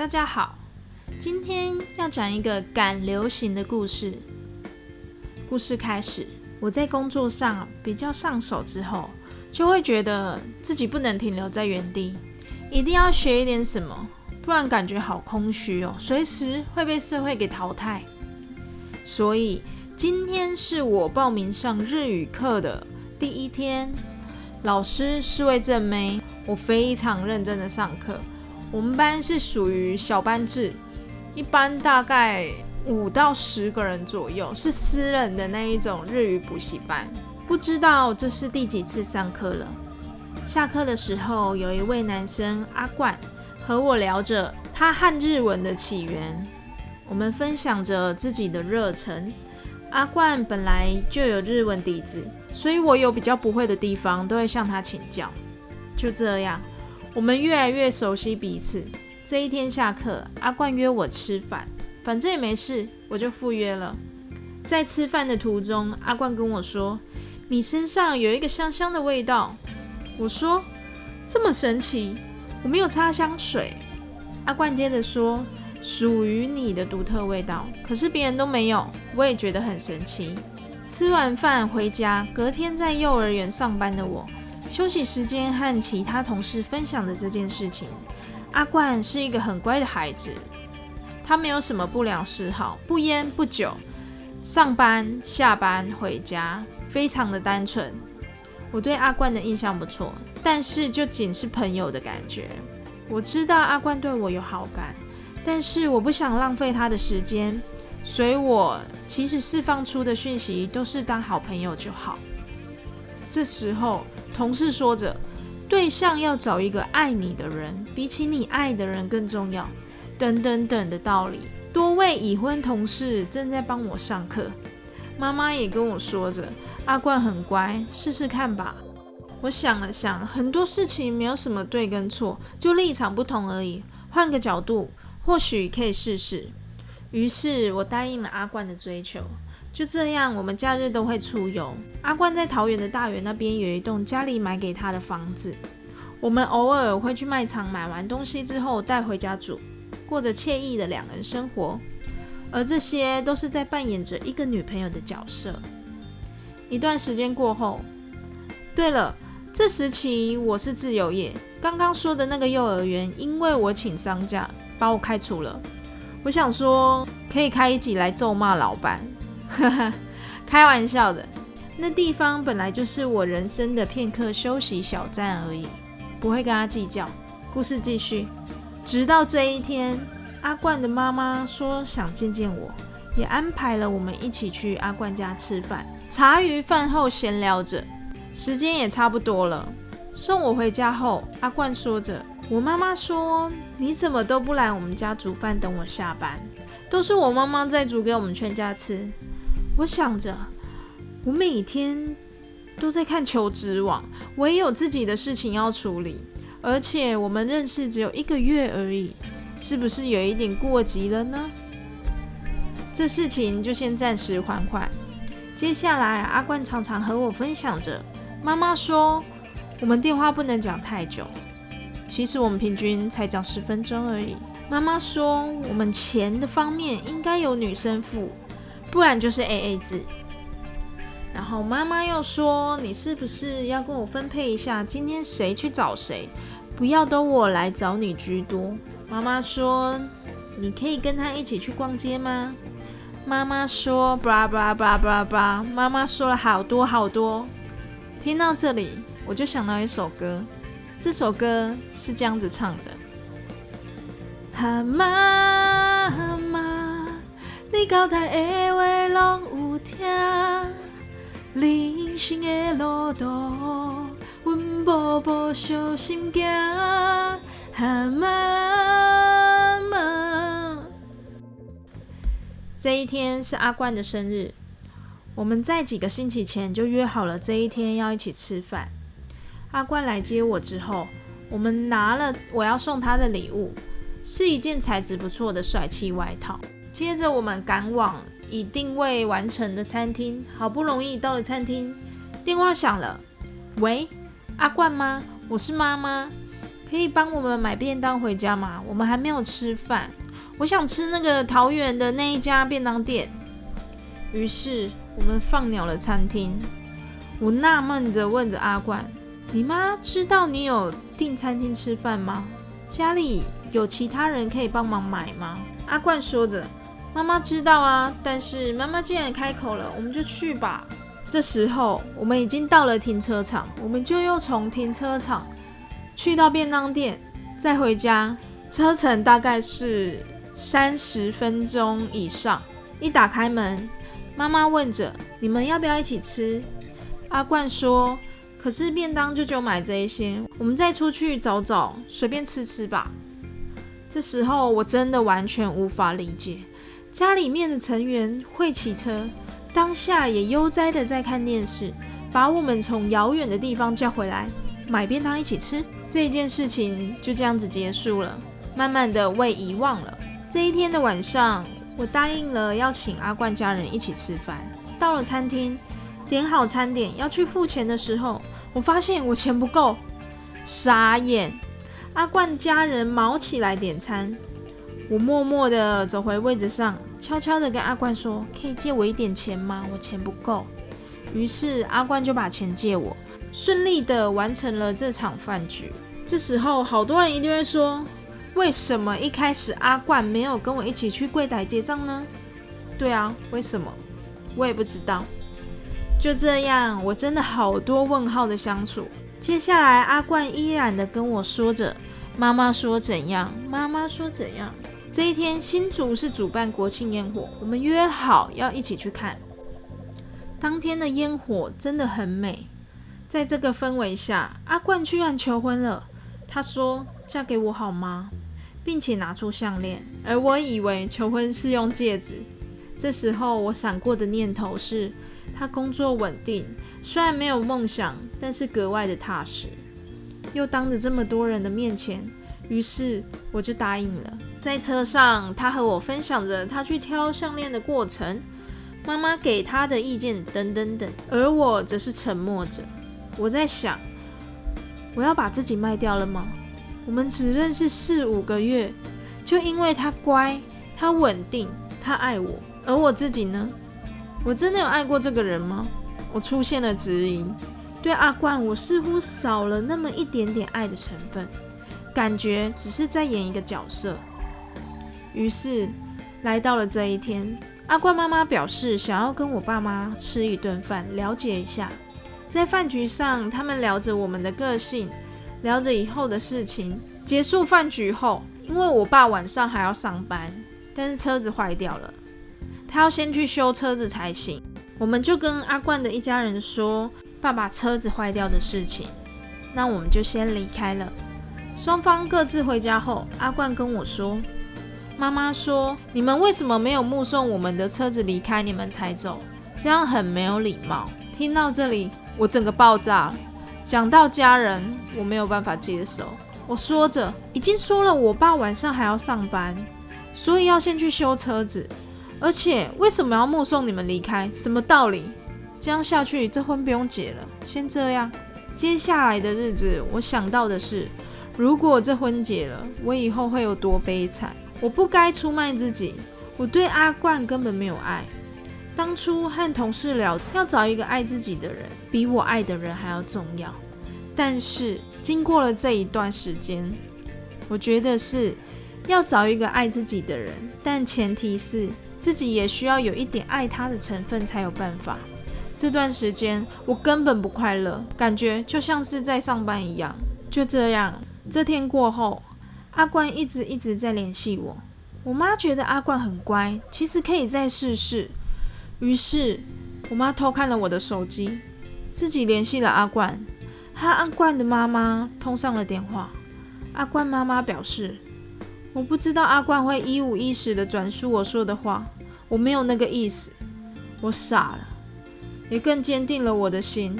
大家好，今天要讲一个赶流行的故事。故事开始，我在工作上比较上手之后，就会觉得自己不能停留在原地，一定要学一点什么，不然感觉好空虚哦，随时会被社会给淘汰。所以今天是我报名上日语课的第一天，老师是位正妹，我非常认真的上课。我们班是属于小班制，一般大概五到十个人左右，是私人的那一种日语补习班。不知道这是第几次上课了。下课的时候，有一位男生阿冠和我聊着他和日文的起源，我们分享着自己的热忱。阿冠本来就有日文底子，所以我有比较不会的地方都会向他请教。就这样。我们越来越熟悉彼此。这一天下课，阿冠约我吃饭，反正也没事，我就赴约了。在吃饭的途中，阿冠跟我说：“你身上有一个香香的味道。”我说：“这么神奇？我没有擦香水。”阿冠接着说：“属于你的独特味道，可是别人都没有。”我也觉得很神奇。吃完饭回家，隔天在幼儿园上班的我。休息时间和其他同事分享的这件事情，阿冠是一个很乖的孩子，他没有什么不良嗜好，不烟不酒，上班下班回家非常的单纯。我对阿冠的印象不错，但是就仅是朋友的感觉。我知道阿冠对我有好感，但是我不想浪费他的时间，所以我其实释放出的讯息都是当好朋友就好。这时候。同事说着：“对象要找一个爱你的人，比起你爱的人更重要。”等等等的道理。多位已婚同事正在帮我上课，妈妈也跟我说着：“阿冠很乖，试试看吧。”我想了想，很多事情没有什么对跟错，就立场不同而已。换个角度，或许可以试试。于是我答应了阿冠的追求。就这样，我们假日都会出游。阿冠在桃园的大园那边有一栋家里买给他的房子，我们偶尔会去卖场买完东西之后带回家煮，过着惬意的两人生活。而这些都是在扮演着一个女朋友的角色。一段时间过后，对了，这时期我是自由业，刚刚说的那个幼儿园，因为我请丧假，把我开除了。我想说，可以开一集来咒骂老板。哈哈，开玩笑的。那地方本来就是我人生的片刻休息小站而已，不会跟他计较。故事继续，直到这一天，阿冠的妈妈说想见见我，也安排了我们一起去阿冠家吃饭。茶余饭后闲聊着，时间也差不多了。送我回家后，阿冠说着：“我妈妈说你怎么都不来我们家煮饭等我下班，都是我妈妈在煮给我们全家吃。”我想着，我每天都在看求职网，我也有自己的事情要处理，而且我们认识只有一个月而已，是不是有一点过急了呢？这事情就先暂时缓缓。接下来，阿冠常常和我分享着，妈妈说我们电话不能讲太久，其实我们平均才讲十分钟而已。妈妈说我们钱的方面应该由女生付。不然就是 A A 制。然后妈妈又说：“你是不是要跟我分配一下，今天谁去找谁，不要都我来找你居多。”妈妈说：“你可以跟他一起去逛街吗？”妈妈说：“巴拉巴拉巴拉巴拉巴拉。”妈妈说了好多好多。听到这里，我就想到一首歌，这首歌是这样子唱的：“蛤蟆。”你交代的话拢有听，人生的路途，阮步步小心行。妈妈，这一天是阿冠的生日，我们在几个星期前就约好了这一天要一起吃饭。阿冠来接我之后，我们拿了我要送他的礼物，是一件材质不错的帅气外套。接着我们赶往已定位完成的餐厅，好不容易到了餐厅，电话响了。喂，阿冠吗？我是妈妈。可以帮我们买便当回家吗？我们还没有吃饭，我想吃那个桃园的那一家便当店。于是我们放鸟了餐厅。我纳闷着问着阿冠：“你妈知道你有订餐厅吃饭吗？家里有其他人可以帮忙买吗？”阿冠说着：“妈妈知道啊，但是妈妈既然开口了，我们就去吧。”这时候我们已经到了停车场，我们就又从停车场去到便当店，再回家，车程大概是三十分钟以上。一打开门，妈妈问着：“你们要不要一起吃？”阿冠说：“可是便当就就买这一些，我们再出去找找，随便吃吃吧。”这时候我真的完全无法理解，家里面的成员会骑车。当下也悠哉的在看电视，把我们从遥远的地方叫回来，买便当一起吃。这件事情就这样子结束了，慢慢的我遗忘了。这一天的晚上，我答应了要请阿冠家人一起吃饭。到了餐厅，点好餐点要去付钱的时候，我发现我钱不够，傻眼。阿冠家人毛起来点餐。我默默地走回位置上，悄悄地跟阿冠说：“可以借我一点钱吗？我钱不够。”于是阿冠就把钱借我，顺利地完成了这场饭局。这时候，好多人一定会说：“为什么一开始阿冠没有跟我一起去柜台结账呢？”对啊，为什么？我也不知道。就这样，我真的好多问号的相处。接下来，阿冠依然的跟我说着：“妈妈说怎样？妈妈说怎样？”这一天，新竹是主办国庆烟火，我们约好要一起去看。当天的烟火真的很美，在这个氛围下，阿冠居然求婚了。他说：“嫁给我好吗？”并且拿出项链，而我以为求婚是用戒指。这时候，我闪过的念头是，他工作稳定，虽然没有梦想，但是格外的踏实。又当着这么多人的面前，于是我就答应了。在车上，他和我分享着他去挑项链的过程，妈妈给他的意见等等等，而我则是沉默着。我在想，我要把自己卖掉了吗？我们只认识四五个月，就因为他乖，他稳定，他爱我，而我自己呢？我真的有爱过这个人吗？我出现了质疑。对阿冠，我似乎少了那么一点点爱的成分，感觉只是在演一个角色。于是来到了这一天，阿冠妈妈表示想要跟我爸妈吃一顿饭，了解一下。在饭局上，他们聊着我们的个性，聊着以后的事情。结束饭局后，因为我爸晚上还要上班，但是车子坏掉了，他要先去修车子才行。我们就跟阿冠的一家人说爸爸车子坏掉的事情，那我们就先离开了。双方各自回家后，阿冠跟我说。妈妈说：“你们为什么没有目送我们的车子离开，你们才走？这样很没有礼貌。”听到这里，我整个爆炸了。讲到家人，我没有办法接受。我说着，已经说了，我爸晚上还要上班，所以要先去修车子。而且，为什么要目送你们离开？什么道理？这样下去，这婚不用结了。先这样，接下来的日子，我想到的是，如果这婚结了，我以后会有多悲惨。我不该出卖自己，我对阿冠根本没有爱。当初和同事聊，要找一个爱自己的人，比我爱的人还要重要。但是经过了这一段时间，我觉得是要找一个爱自己的人，但前提是自己也需要有一点爱他的成分才有办法。这段时间我根本不快乐，感觉就像是在上班一样。就这样，这天过后。阿冠一直一直在联系我，我妈觉得阿冠很乖，其实可以再试试。于是我妈偷看了我的手机，自己联系了阿冠。和阿冠的妈妈通上了电话。阿冠妈妈表示，我不知道阿冠会一五一十的转述我说的话，我没有那个意思。我傻了，也更坚定了我的心。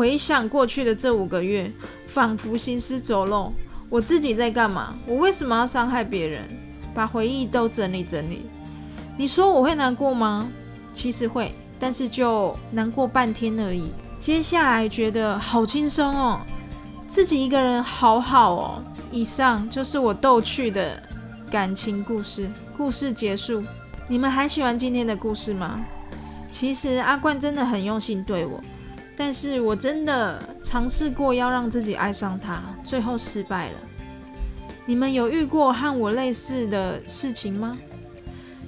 回想过去的这五个月，仿佛行尸走肉。我自己在干嘛？我为什么要伤害别人？把回忆都整理整理。你说我会难过吗？其实会，但是就难过半天而已。接下来觉得好轻松哦，自己一个人好好哦。以上就是我逗趣的感情故事，故事结束。你们还喜欢今天的故事吗？其实阿冠真的很用心对我，但是我真的尝试过要让自己爱上他，最后失败了。你们有遇过和我类似的事情吗？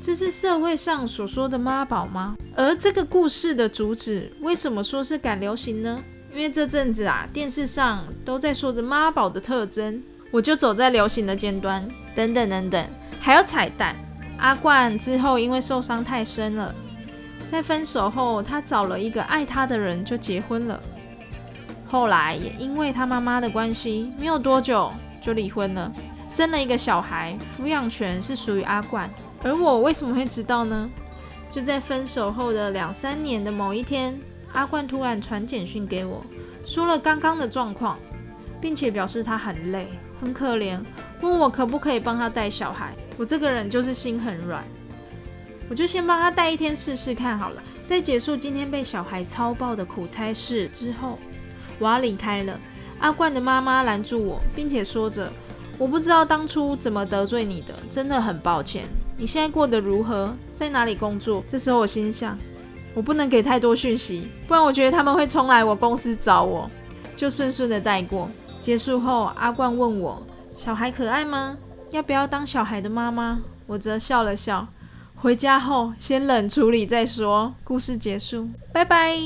这是社会上所说的妈宝吗？而这个故事的主旨为什么说是赶流行呢？因为这阵子啊，电视上都在说着妈宝的特征。我就走在流行的尖端，等等等等，还有彩蛋。阿冠之后因为受伤太深了，在分手后，他找了一个爱他的人就结婚了。后来也因为他妈妈的关系，没有多久就离婚了，生了一个小孩，抚养权是属于阿冠。而我为什么会知道呢？就在分手后的两三年的某一天，阿冠突然传简讯给我，说了刚刚的状况，并且表示他很累。很可怜，问我可不可以帮他带小孩。我这个人就是心很软，我就先帮他带一天试试看好了。在结束今天被小孩操爆的苦差事之后，我要离开了。阿冠的妈妈拦住我，并且说着：“我不知道当初怎么得罪你的，真的很抱歉。你现在过得如何？在哪里工作？”这时候我心想，我不能给太多讯息，不然我觉得他们会冲来我公司找我，就顺顺的带过。结束后，阿冠问我：“小孩可爱吗？要不要当小孩的妈妈？”我则笑了笑。回家后先冷处理再说。故事结束，拜拜。